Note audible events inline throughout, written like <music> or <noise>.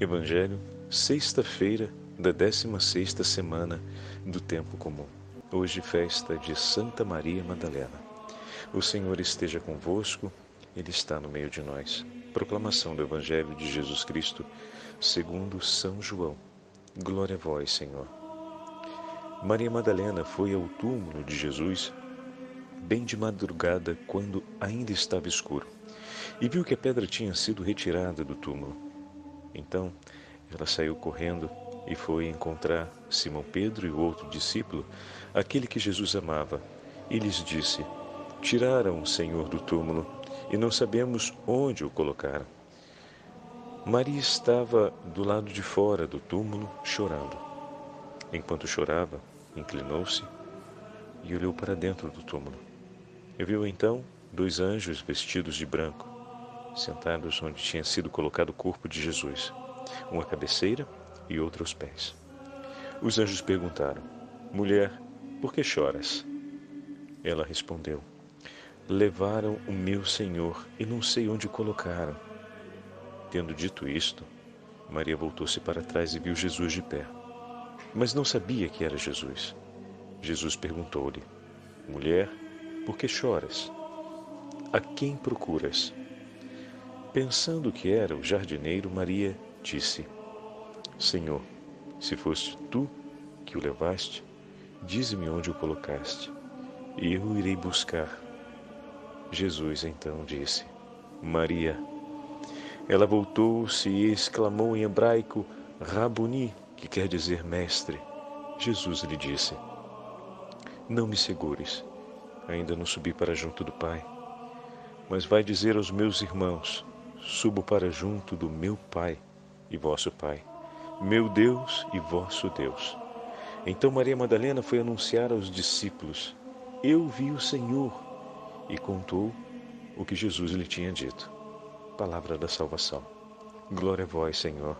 Evangelho, sexta-feira da 16ª semana do tempo comum. Hoje festa de Santa Maria Madalena. O Senhor esteja convosco, ele está no meio de nós. Proclamação do Evangelho de Jesus Cristo, segundo São João. Glória a vós, Senhor. Maria Madalena foi ao túmulo de Jesus bem de madrugada, quando ainda estava escuro, e viu que a pedra tinha sido retirada do túmulo. Então ela saiu correndo e foi encontrar Simão Pedro e o outro discípulo, aquele que Jesus amava, e lhes disse: Tiraram o Senhor do túmulo e não sabemos onde o colocaram. Maria estava do lado de fora do túmulo chorando. Enquanto chorava, inclinou-se e olhou para dentro do túmulo. E viu então dois anjos vestidos de branco sentados onde tinha sido colocado o corpo de Jesus, uma cabeceira e outra aos pés. Os anjos perguntaram: Mulher, por que choras? Ela respondeu: Levaram o meu Senhor e não sei onde o colocaram. Tendo dito isto, Maria voltou-se para trás e viu Jesus de pé, mas não sabia que era Jesus. Jesus perguntou-lhe: Mulher, por que choras? A quem procuras? Pensando que era o jardineiro, Maria disse: Senhor, se foste tu que o levaste, dize-me onde o colocaste, e eu irei buscar. Jesus então disse: Maria. Ela voltou-se e exclamou em hebraico: Rabuni, que quer dizer mestre. Jesus lhe disse: Não me segures, ainda não subi para junto do Pai, mas vai dizer aos meus irmãos: subo para junto do meu Pai e vosso Pai, meu Deus e vosso Deus. Então Maria Madalena foi anunciar aos discípulos: Eu vi o Senhor, e contou o que Jesus lhe tinha dito. Palavra da salvação. Glória a vós, Senhor.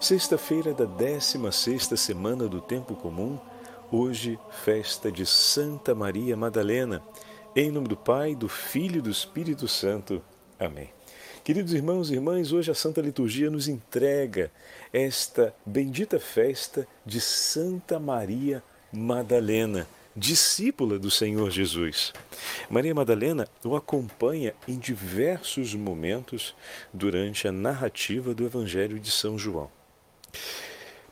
Sexta-feira da 16 sexta semana do tempo comum, hoje festa de Santa Maria Madalena. Em nome do Pai, do Filho e do Espírito Santo. Amém. Queridos irmãos e irmãs, hoje a Santa Liturgia nos entrega esta bendita festa de Santa Maria Madalena, discípula do Senhor Jesus. Maria Madalena o acompanha em diversos momentos durante a narrativa do Evangelho de São João.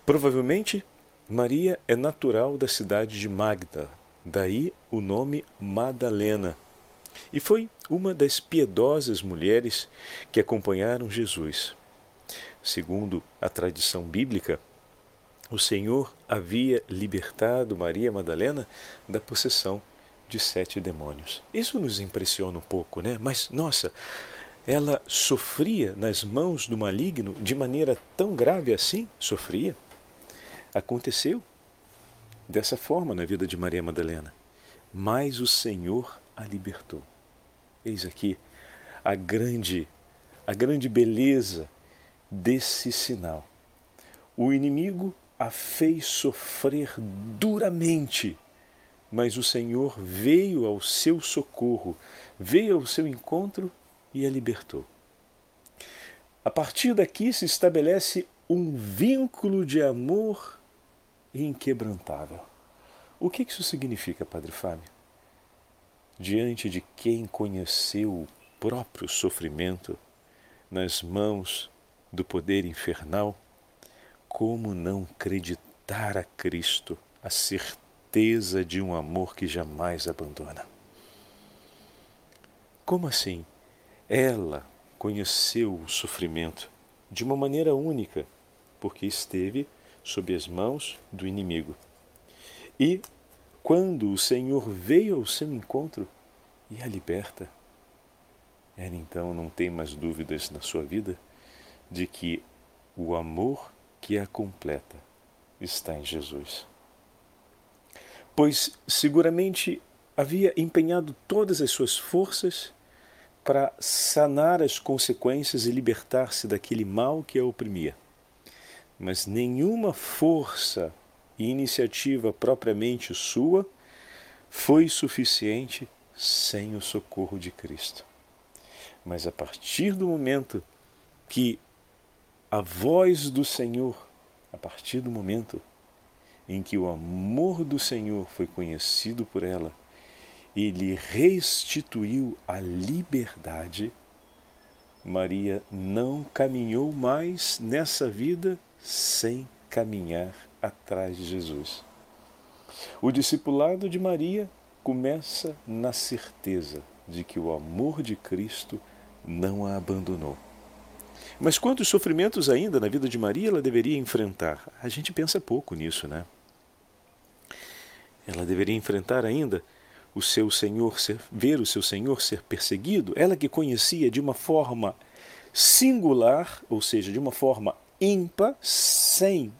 Provavelmente, Maria é natural da cidade de Magda, daí o nome Madalena e foi uma das piedosas mulheres que acompanharam Jesus. Segundo a tradição bíblica, o Senhor havia libertado Maria Madalena da possessão de sete demônios. Isso nos impressiona um pouco, né? Mas, nossa, ela sofria nas mãos do maligno de maneira tão grave assim? Sofria? Aconteceu dessa forma na vida de Maria Madalena. Mas o Senhor a libertou. Eis aqui a grande, a grande beleza desse sinal. O inimigo a fez sofrer duramente, mas o Senhor veio ao seu socorro, veio ao seu encontro e a libertou. A partir daqui se estabelece um vínculo de amor inquebrantável. O que isso significa, Padre Fábio? Diante de quem conheceu o próprio sofrimento nas mãos do poder infernal, como não acreditar a Cristo a certeza de um amor que jamais abandona? Como assim? Ela conheceu o sofrimento de uma maneira única, porque esteve sob as mãos do inimigo. E quando o Senhor veio ao seu encontro e a liberta, ela então não tem mais dúvidas na sua vida de que o amor que a completa está em Jesus. Pois seguramente havia empenhado todas as suas forças para sanar as consequências e libertar-se daquele mal que a oprimia. Mas nenhuma força e iniciativa propriamente sua foi suficiente sem o socorro de Cristo. Mas a partir do momento que a voz do Senhor, a partir do momento em que o amor do Senhor foi conhecido por ela, ele restituiu a liberdade. Maria não caminhou mais nessa vida sem caminhar atrás de Jesus. O discipulado de Maria começa na certeza de que o amor de Cristo não a abandonou. Mas quantos sofrimentos ainda na vida de Maria ela deveria enfrentar? A gente pensa pouco nisso, né? Ela deveria enfrentar ainda o seu Senhor ser, ver o seu Senhor ser perseguido, ela que conhecia de uma forma singular, ou seja, de uma forma ímpar, sem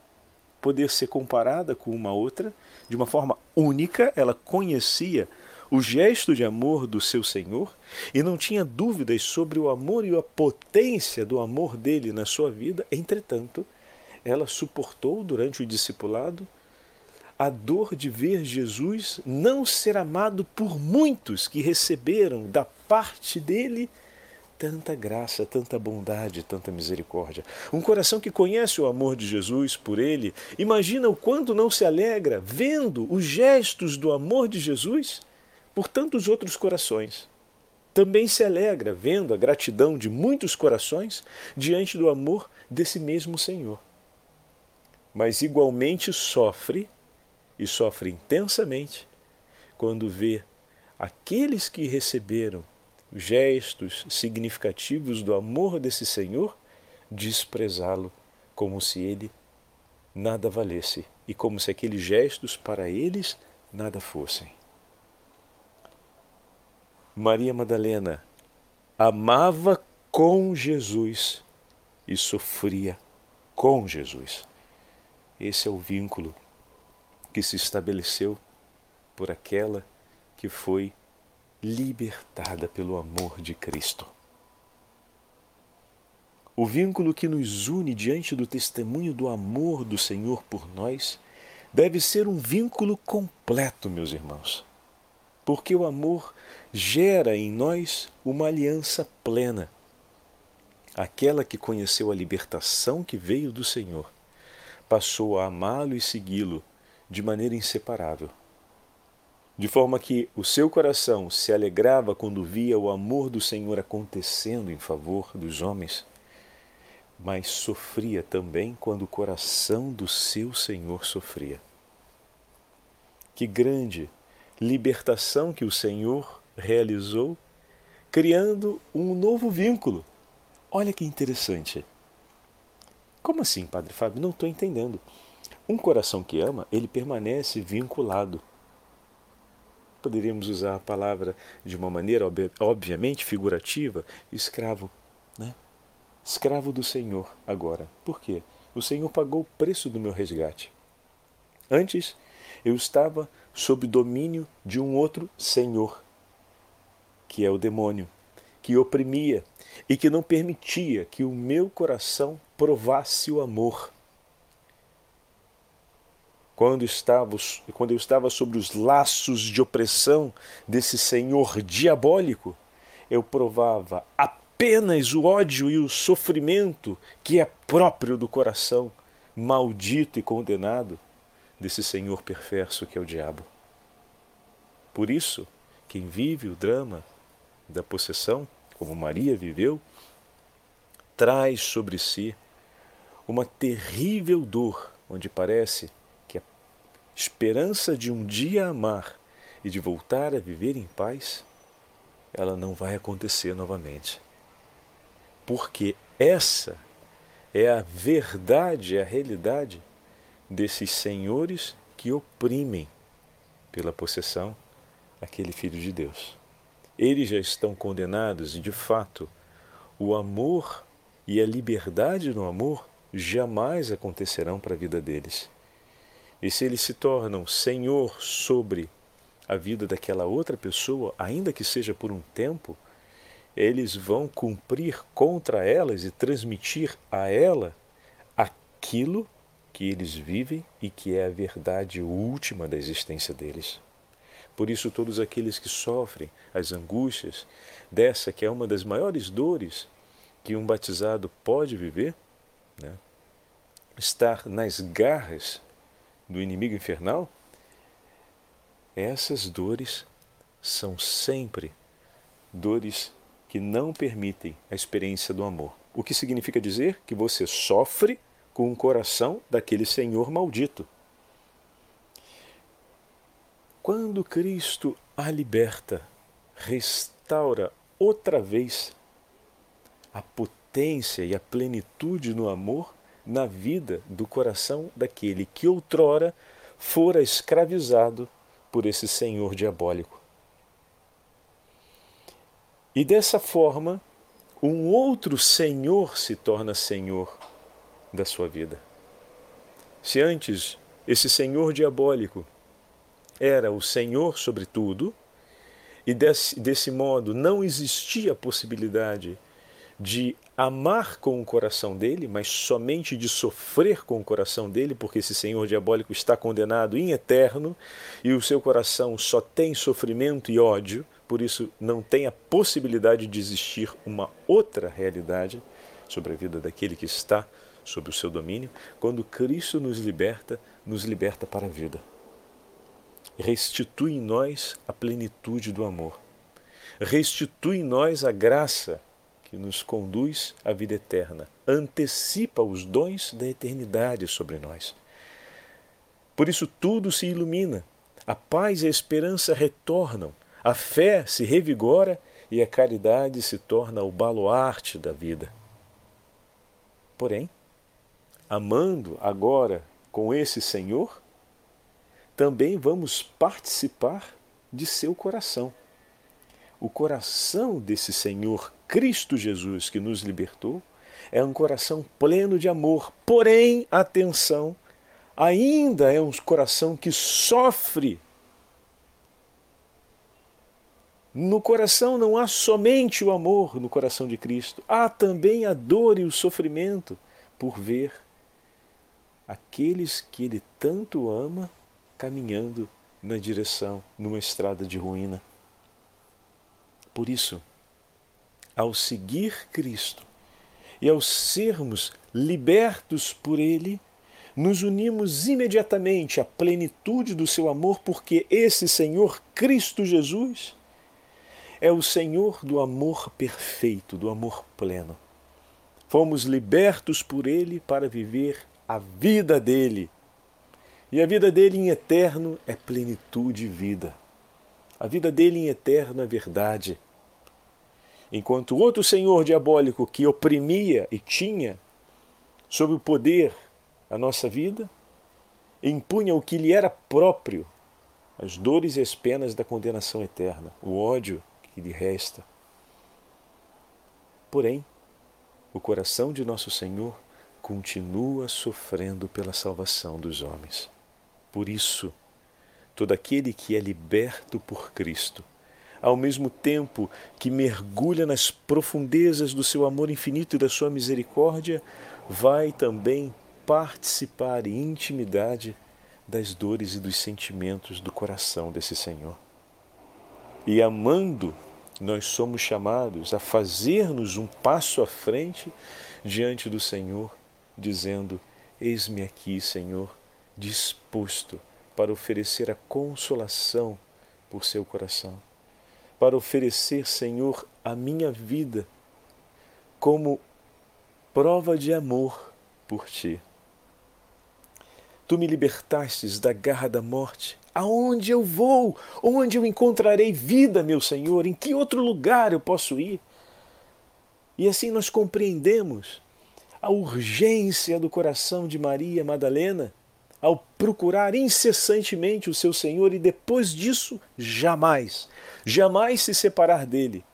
poder ser comparada com uma outra, de uma forma única, ela conhecia o gesto de amor do seu Senhor e não tinha dúvidas sobre o amor e a potência do amor dele na sua vida. Entretanto, ela suportou durante o discipulado a dor de ver Jesus não ser amado por muitos que receberam da parte dele tanta graça, tanta bondade, tanta misericórdia. Um coração que conhece o amor de Jesus por ele, imagina o quanto não se alegra vendo os gestos do amor de Jesus por tantos outros corações. Também se alegra vendo a gratidão de muitos corações diante do amor desse mesmo Senhor. Mas igualmente sofre, e sofre intensamente, quando vê aqueles que receberam gestos significativos do amor desse Senhor, desprezá-lo como se ele nada valesse e como se aqueles gestos para eles nada fossem. Maria Madalena amava com Jesus e sofria com Jesus. Esse é o vínculo que se estabeleceu por aquela que foi libertada pelo amor de Cristo. O vínculo que nos une diante do testemunho do amor do Senhor por nós deve ser um vínculo completo, meus irmãos, porque o amor gera em nós uma aliança plena. Aquela que conheceu a libertação que veio do Senhor passou a amá-lo e segui-lo de maneira inseparável. De forma que o seu coração se alegrava quando via o amor do Senhor acontecendo em favor dos homens, mas sofria também quando o coração do seu Senhor sofria. Que grande libertação que o Senhor realizou, criando um novo vínculo. Olha que interessante. Como assim, Padre Fábio? Não estou entendendo. Um coração que ama, ele permanece vinculado. Poderíamos usar a palavra de uma maneira, obviamente, figurativa, escravo. Né? Escravo do Senhor agora. Por quê? O Senhor pagou o preço do meu resgate. Antes, eu estava sob domínio de um outro Senhor, que é o demônio, que oprimia e que não permitia que o meu coração provasse o amor. Quando, estava, quando eu estava sobre os laços de opressão desse senhor diabólico, eu provava apenas o ódio e o sofrimento que é próprio do coração maldito e condenado desse senhor perverso que é o diabo. Por isso, quem vive o drama da possessão, como Maria viveu, traz sobre si uma terrível dor, onde parece esperança de um dia amar e de voltar a viver em paz, ela não vai acontecer novamente. Porque essa é a verdade, a realidade desses senhores que oprimem pela possessão aquele filho de Deus eles já estão condenados e, de fato, o amor e a liberdade no amor jamais acontecerão para a vida deles. E se eles se tornam senhor sobre a vida daquela outra pessoa, ainda que seja por um tempo, eles vão cumprir contra elas e transmitir a ela aquilo que eles vivem e que é a verdade última da existência deles. Por isso, todos aqueles que sofrem as angústias dessa que é uma das maiores dores que um batizado pode viver, né? estar nas garras do inimigo infernal, essas dores são sempre dores que não permitem a experiência do amor. O que significa dizer que você sofre com o coração daquele senhor maldito. Quando Cristo a liberta, restaura outra vez a potência e a plenitude no amor na vida do coração daquele que outrora fora escravizado por esse senhor diabólico. E dessa forma, um outro senhor se torna senhor da sua vida. Se antes esse senhor diabólico era o senhor sobre tudo, e desse, desse modo não existia a possibilidade de amar com o coração dele, mas somente de sofrer com o coração dele, porque esse senhor diabólico está condenado em eterno e o seu coração só tem sofrimento e ódio, por isso não tem a possibilidade de existir uma outra realidade sobre a vida daquele que está sob o seu domínio. Quando Cristo nos liberta, nos liberta para a vida. Restitui em nós a plenitude do amor. Restitui em nós a graça que nos conduz à vida eterna, antecipa os dons da eternidade sobre nós. Por isso tudo se ilumina, a paz e a esperança retornam, a fé se revigora e a caridade se torna o baluarte da vida. Porém, amando agora com esse Senhor, também vamos participar de seu coração. O coração desse Senhor Cristo Jesus que nos libertou é um coração pleno de amor, porém, atenção, ainda é um coração que sofre. No coração não há somente o amor no coração de Cristo, há também a dor e o sofrimento por ver aqueles que ele tanto ama caminhando na direção, numa estrada de ruína. Por isso, ao seguir Cristo e ao sermos libertos por Ele, nos unimos imediatamente à plenitude do seu amor, porque esse Senhor Cristo Jesus é o Senhor do amor perfeito, do amor pleno. Fomos libertos por Ele para viver a vida dele. E a vida dele em eterno é plenitude e vida. A vida dele em eterno é verdade enquanto outro senhor diabólico que oprimia e tinha sob o poder a nossa vida, impunha o que lhe era próprio, as dores e as penas da condenação eterna, o ódio que lhe resta. Porém, o coração de nosso Senhor continua sofrendo pela salvação dos homens. Por isso, todo aquele que é liberto por Cristo ao mesmo tempo que mergulha nas profundezas do seu amor infinito e da sua misericórdia, vai também participar em intimidade das dores e dos sentimentos do coração desse Senhor. E amando, nós somos chamados a fazer-nos um passo à frente diante do Senhor, dizendo: Eis-me aqui, Senhor, disposto para oferecer a consolação por seu coração para oferecer, Senhor, a minha vida como prova de amor por ti. Tu me libertastes da garra da morte. Aonde eu vou? Onde eu encontrarei vida, meu Senhor? Em que outro lugar eu posso ir? E assim nós compreendemos a urgência do coração de Maria Madalena ao procurar incessantemente o seu Senhor e depois disso jamais, jamais se separar dele.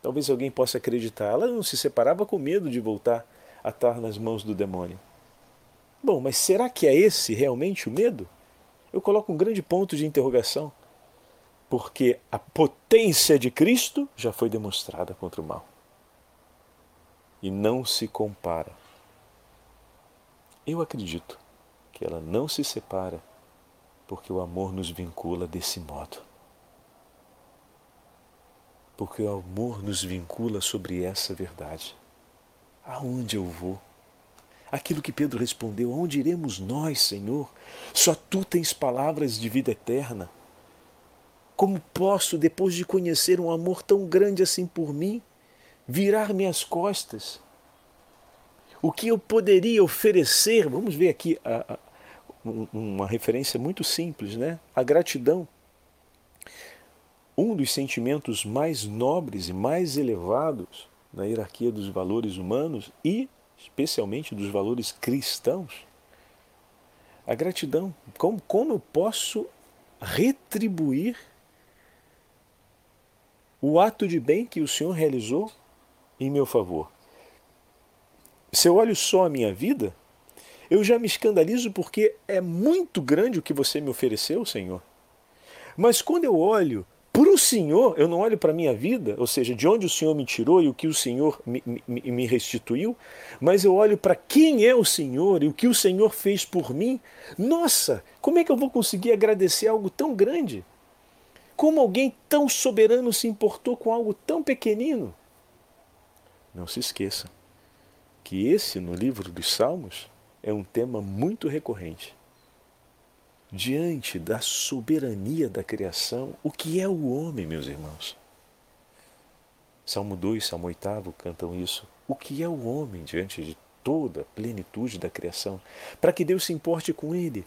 Talvez alguém possa acreditar, ela não se separava com medo de voltar a estar nas mãos do demônio. Bom, mas será que é esse realmente o medo? Eu coloco um grande ponto de interrogação, porque a potência de Cristo já foi demonstrada contra o mal. E não se compara. Eu acredito que ela não se separa, porque o amor nos vincula desse modo. Porque o amor nos vincula sobre essa verdade. Aonde eu vou? Aquilo que Pedro respondeu: Onde iremos nós, Senhor? Só tu tens palavras de vida eterna. Como posso, depois de conhecer um amor tão grande assim por mim, virar minhas costas? O que eu poderia oferecer? Vamos ver aqui a, a, uma referência muito simples, né? A gratidão. Um dos sentimentos mais nobres e mais elevados na hierarquia dos valores humanos e especialmente dos valores cristãos. A gratidão. Como, como eu posso retribuir o ato de bem que o Senhor realizou em meu favor? Se eu olho só a minha vida, eu já me escandalizo porque é muito grande o que você me ofereceu, Senhor. Mas quando eu olho para o Senhor, eu não olho para a minha vida, ou seja, de onde o Senhor me tirou e o que o Senhor me, me, me restituiu, mas eu olho para quem é o Senhor e o que o Senhor fez por mim. Nossa, como é que eu vou conseguir agradecer algo tão grande? Como alguém tão soberano se importou com algo tão pequenino? Não se esqueça que esse, no livro dos Salmos, é um tema muito recorrente diante da soberania da criação, o que é o homem, meus irmãos? Salmo 2, Salmo 8 cantam isso. O que é o homem diante de toda a plenitude da criação? Para que Deus se importe com ele.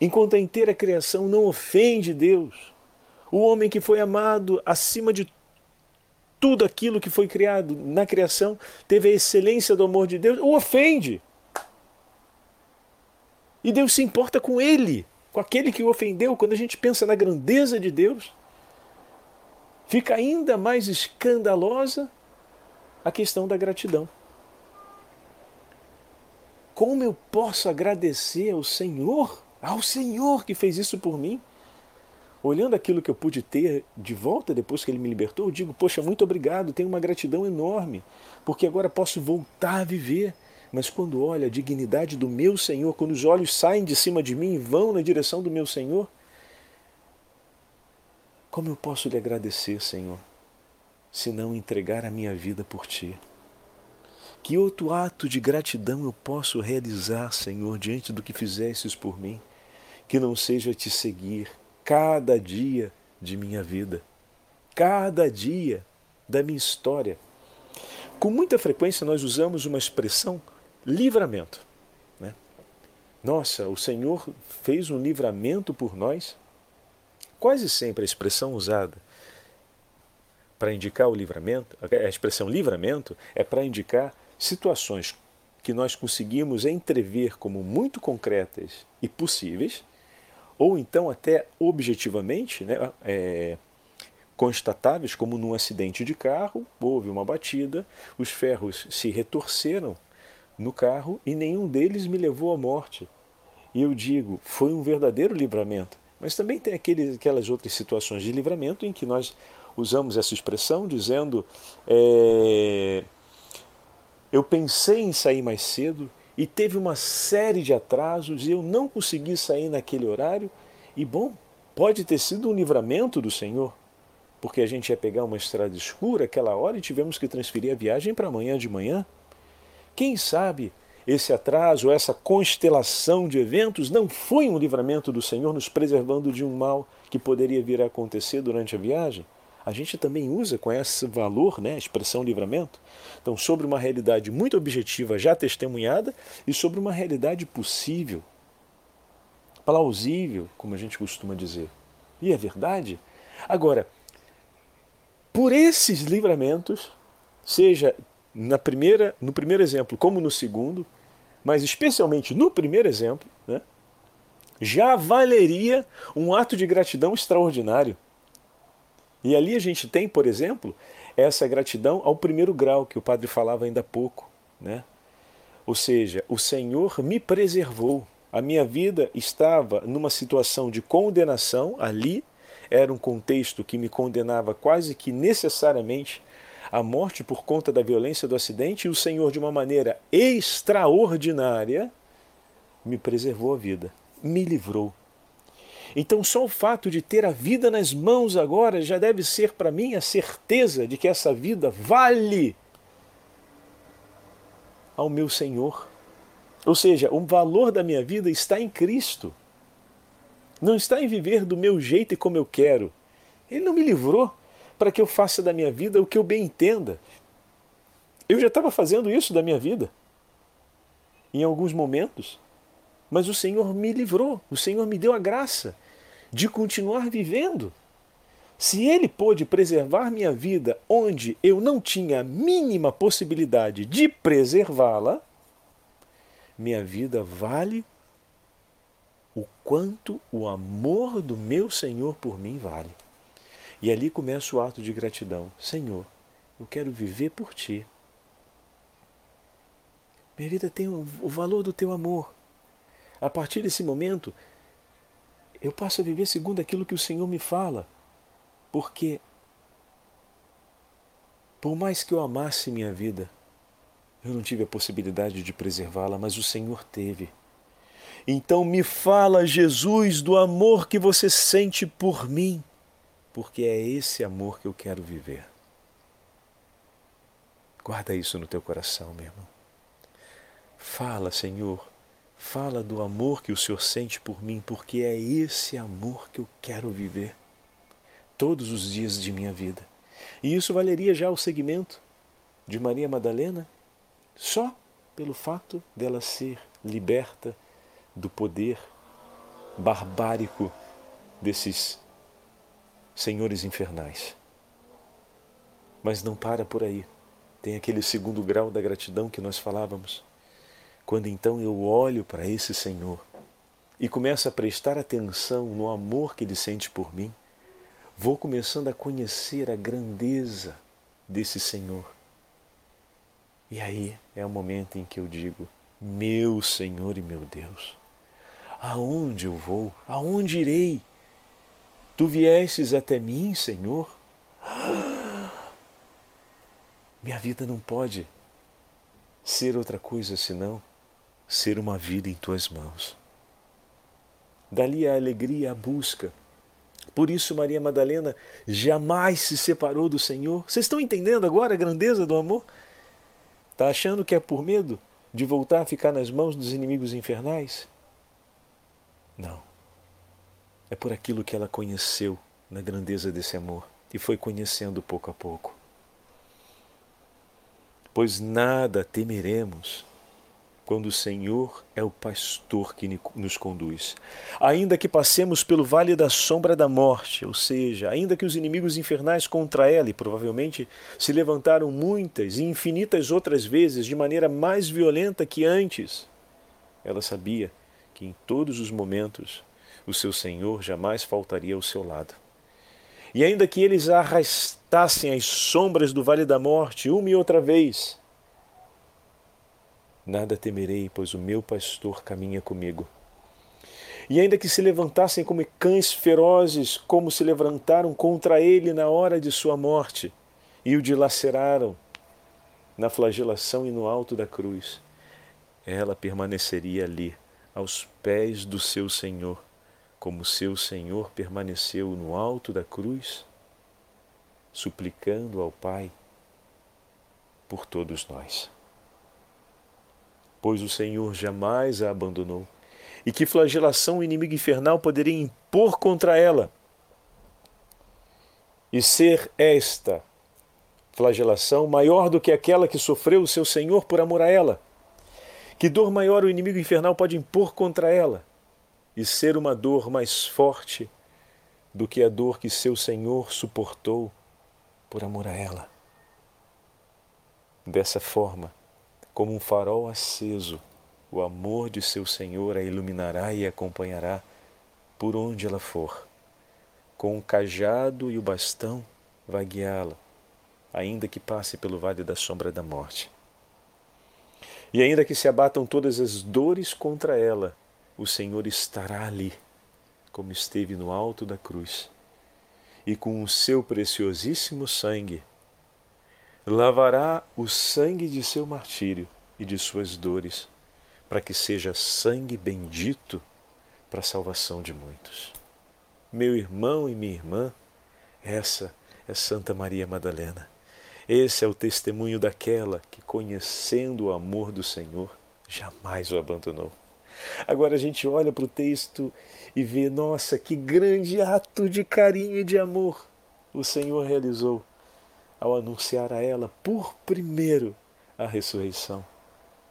Enquanto a inteira criação não ofende Deus, o homem que foi amado acima de tudo aquilo que foi criado na criação, teve a excelência do amor de Deus, o ofende. E Deus se importa com ele com aquele que o ofendeu, quando a gente pensa na grandeza de Deus, fica ainda mais escandalosa a questão da gratidão. Como eu posso agradecer ao Senhor, ao Senhor que fez isso por mim? Olhando aquilo que eu pude ter de volta depois que Ele me libertou, eu digo, poxa, muito obrigado, tenho uma gratidão enorme, porque agora posso voltar a viver mas quando olho a dignidade do meu Senhor, quando os olhos saem de cima de mim e vão na direção do meu Senhor, como eu posso lhe agradecer, Senhor, se não entregar a minha vida por ti? Que outro ato de gratidão eu posso realizar, Senhor, diante do que fizestes por mim, que não seja te seguir cada dia de minha vida, cada dia da minha história? Com muita frequência nós usamos uma expressão livramento. Né? Nossa, o Senhor fez um livramento por nós. Quase sempre a expressão usada para indicar o livramento, a expressão livramento é para indicar situações que nós conseguimos entrever como muito concretas e possíveis, ou então até objetivamente né, é, constatáveis, como num acidente de carro, houve uma batida, os ferros se retorceram no carro e nenhum deles me levou à morte. E eu digo, foi um verdadeiro livramento. Mas também tem aqueles, aquelas outras situações de livramento em que nós usamos essa expressão dizendo: é, eu pensei em sair mais cedo e teve uma série de atrasos e eu não consegui sair naquele horário. E bom, pode ter sido um livramento do Senhor, porque a gente ia pegar uma estrada escura aquela hora e tivemos que transferir a viagem para amanhã de manhã. Quem sabe esse atraso, essa constelação de eventos não foi um livramento do Senhor nos preservando de um mal que poderia vir a acontecer durante a viagem? A gente também usa com esse valor, né, a expressão livramento. Então, sobre uma realidade muito objetiva já testemunhada e sobre uma realidade possível, plausível, como a gente costuma dizer. E é verdade? Agora, por esses livramentos, seja na primeira, no primeiro exemplo como no segundo, mas especialmente no primeiro exemplo, né, já valeria um ato de gratidão extraordinário. E ali a gente tem, por exemplo, essa gratidão ao primeiro grau que o padre falava ainda há pouco, né? Ou seja, o Senhor me preservou. A minha vida estava numa situação de condenação ali, era um contexto que me condenava quase que necessariamente a morte por conta da violência do acidente e o Senhor, de uma maneira extraordinária, me preservou a vida, me livrou. Então, só o fato de ter a vida nas mãos agora já deve ser para mim a certeza de que essa vida vale ao meu Senhor. Ou seja, o valor da minha vida está em Cristo. Não está em viver do meu jeito e como eu quero. Ele não me livrou para que eu faça da minha vida o que eu bem entenda. Eu já estava fazendo isso da minha vida em alguns momentos, mas o Senhor me livrou, o Senhor me deu a graça de continuar vivendo. Se Ele pôde preservar minha vida onde eu não tinha a mínima possibilidade de preservá-la, minha vida vale o quanto o amor do meu Senhor por mim vale. E ali começa o ato de gratidão. Senhor, eu quero viver por Ti. Minha vida tem o valor do Teu amor. A partir desse momento, eu passo a viver segundo aquilo que o Senhor me fala. Porque, por mais que eu amasse minha vida, eu não tive a possibilidade de preservá-la, mas o Senhor teve. Então me fala, Jesus, do amor que você sente por mim, porque é esse amor que eu quero viver. Guarda isso no teu coração, meu irmão. Fala, Senhor, fala do amor que o Senhor sente por mim, porque é esse amor que eu quero viver todos os dias de minha vida. E isso valeria já o segmento de Maria Madalena só pelo fato dela ser liberta do poder barbárico desses senhores infernais. Mas não para por aí. Tem aquele segundo grau da gratidão que nós falávamos. Quando então eu olho para esse Senhor e começo a prestar atenção no amor que ele sente por mim, vou começando a conhecer a grandeza desse Senhor e aí é o momento em que eu digo: Meu Senhor e meu Deus, aonde eu vou? Aonde irei? Tu viestes até mim, Senhor? <gasps> Minha vida não pode ser outra coisa senão ser uma vida em tuas mãos. Dali a alegria, a busca. Por isso, Maria Madalena jamais se separou do Senhor. Vocês estão entendendo agora a grandeza do amor? Está achando que é por medo de voltar a ficar nas mãos dos inimigos infernais? Não. É por aquilo que ela conheceu na grandeza desse amor e foi conhecendo pouco a pouco. Pois nada temeremos quando o Senhor é o pastor que nos conduz. Ainda que passemos pelo vale da sombra da morte, ou seja, ainda que os inimigos infernais contra ela, e provavelmente se levantaram muitas e infinitas outras vezes de maneira mais violenta que antes, ela sabia que em todos os momentos o seu Senhor jamais faltaria ao seu lado. E ainda que eles arrastassem as sombras do vale da morte uma e outra vez, Nada temerei, pois o meu pastor caminha comigo. E ainda que se levantassem como cães ferozes, como se levantaram contra ele na hora de sua morte, e o dilaceraram na flagelação e no alto da cruz, ela permaneceria ali, aos pés do seu Senhor, como seu Senhor permaneceu no alto da cruz, suplicando ao Pai por todos nós pois o Senhor jamais a abandonou. E que flagelação o inimigo infernal poderia impor contra ela? E ser esta flagelação maior do que aquela que sofreu o seu Senhor por amor a ela? Que dor maior o inimigo infernal pode impor contra ela? E ser uma dor mais forte do que a dor que seu Senhor suportou por amor a ela? Dessa forma, como um farol aceso, o amor de seu Senhor a iluminará e acompanhará por onde ela for. Com o cajado e o bastão vai guiá-la, ainda que passe pelo vale da sombra da morte. E ainda que se abatam todas as dores contra ela, o Senhor estará ali, como esteve no alto da cruz, e com o seu preciosíssimo sangue lavará o sangue de seu martírio e de suas dores, para que seja sangue bendito para a salvação de muitos. Meu irmão e minha irmã, essa é Santa Maria Madalena. Esse é o testemunho daquela que, conhecendo o amor do Senhor, jamais o abandonou. Agora a gente olha para o texto e vê, nossa, que grande ato de carinho e de amor o Senhor realizou ao anunciar a ela por primeiro a ressurreição.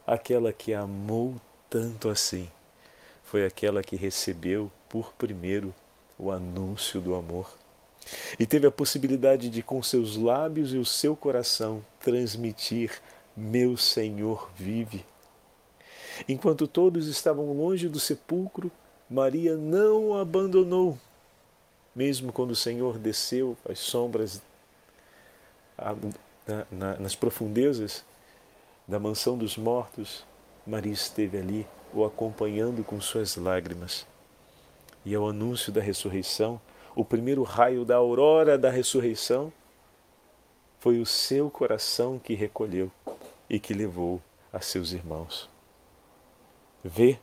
Aquela que amou tanto assim foi aquela que recebeu por primeiro o anúncio do amor e teve a possibilidade de, com seus lábios e o seu coração, transmitir: Meu Senhor vive. Enquanto todos estavam longe do sepulcro, Maria não o abandonou. Mesmo quando o Senhor desceu às sombras, nas profundezas da mansão dos mortos, Maria esteve ali, o acompanhando com suas lágrimas. E ao anúncio da ressurreição, o primeiro raio da aurora da ressurreição, foi o seu coração que recolheu e que levou a seus irmãos. Vê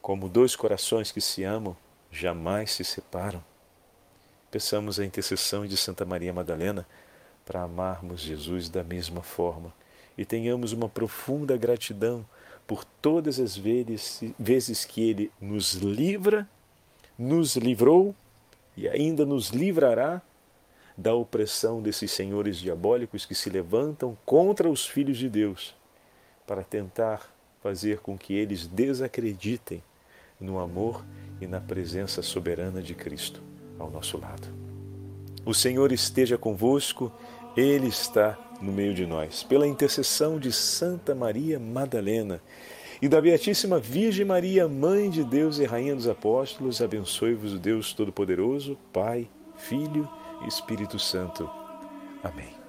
como dois corações que se amam jamais se separam. Peçamos a intercessão de Santa Maria Madalena para amarmos Jesus da mesma forma e tenhamos uma profunda gratidão por todas as vezes, que Ele nos livra, nos livrou e ainda nos livrará da opressão desses senhores diabólicos que se levantam contra os filhos de Deus para tentar fazer com que eles desacreditem no amor e na presença soberana de Cristo ao nosso lado. O Senhor esteja convosco, Ele está no meio de nós. Pela intercessão de Santa Maria Madalena e da Beatíssima Virgem Maria, Mãe de Deus e Rainha dos Apóstolos, abençoe-vos o Deus Todo-Poderoso, Pai, Filho e Espírito Santo. Amém.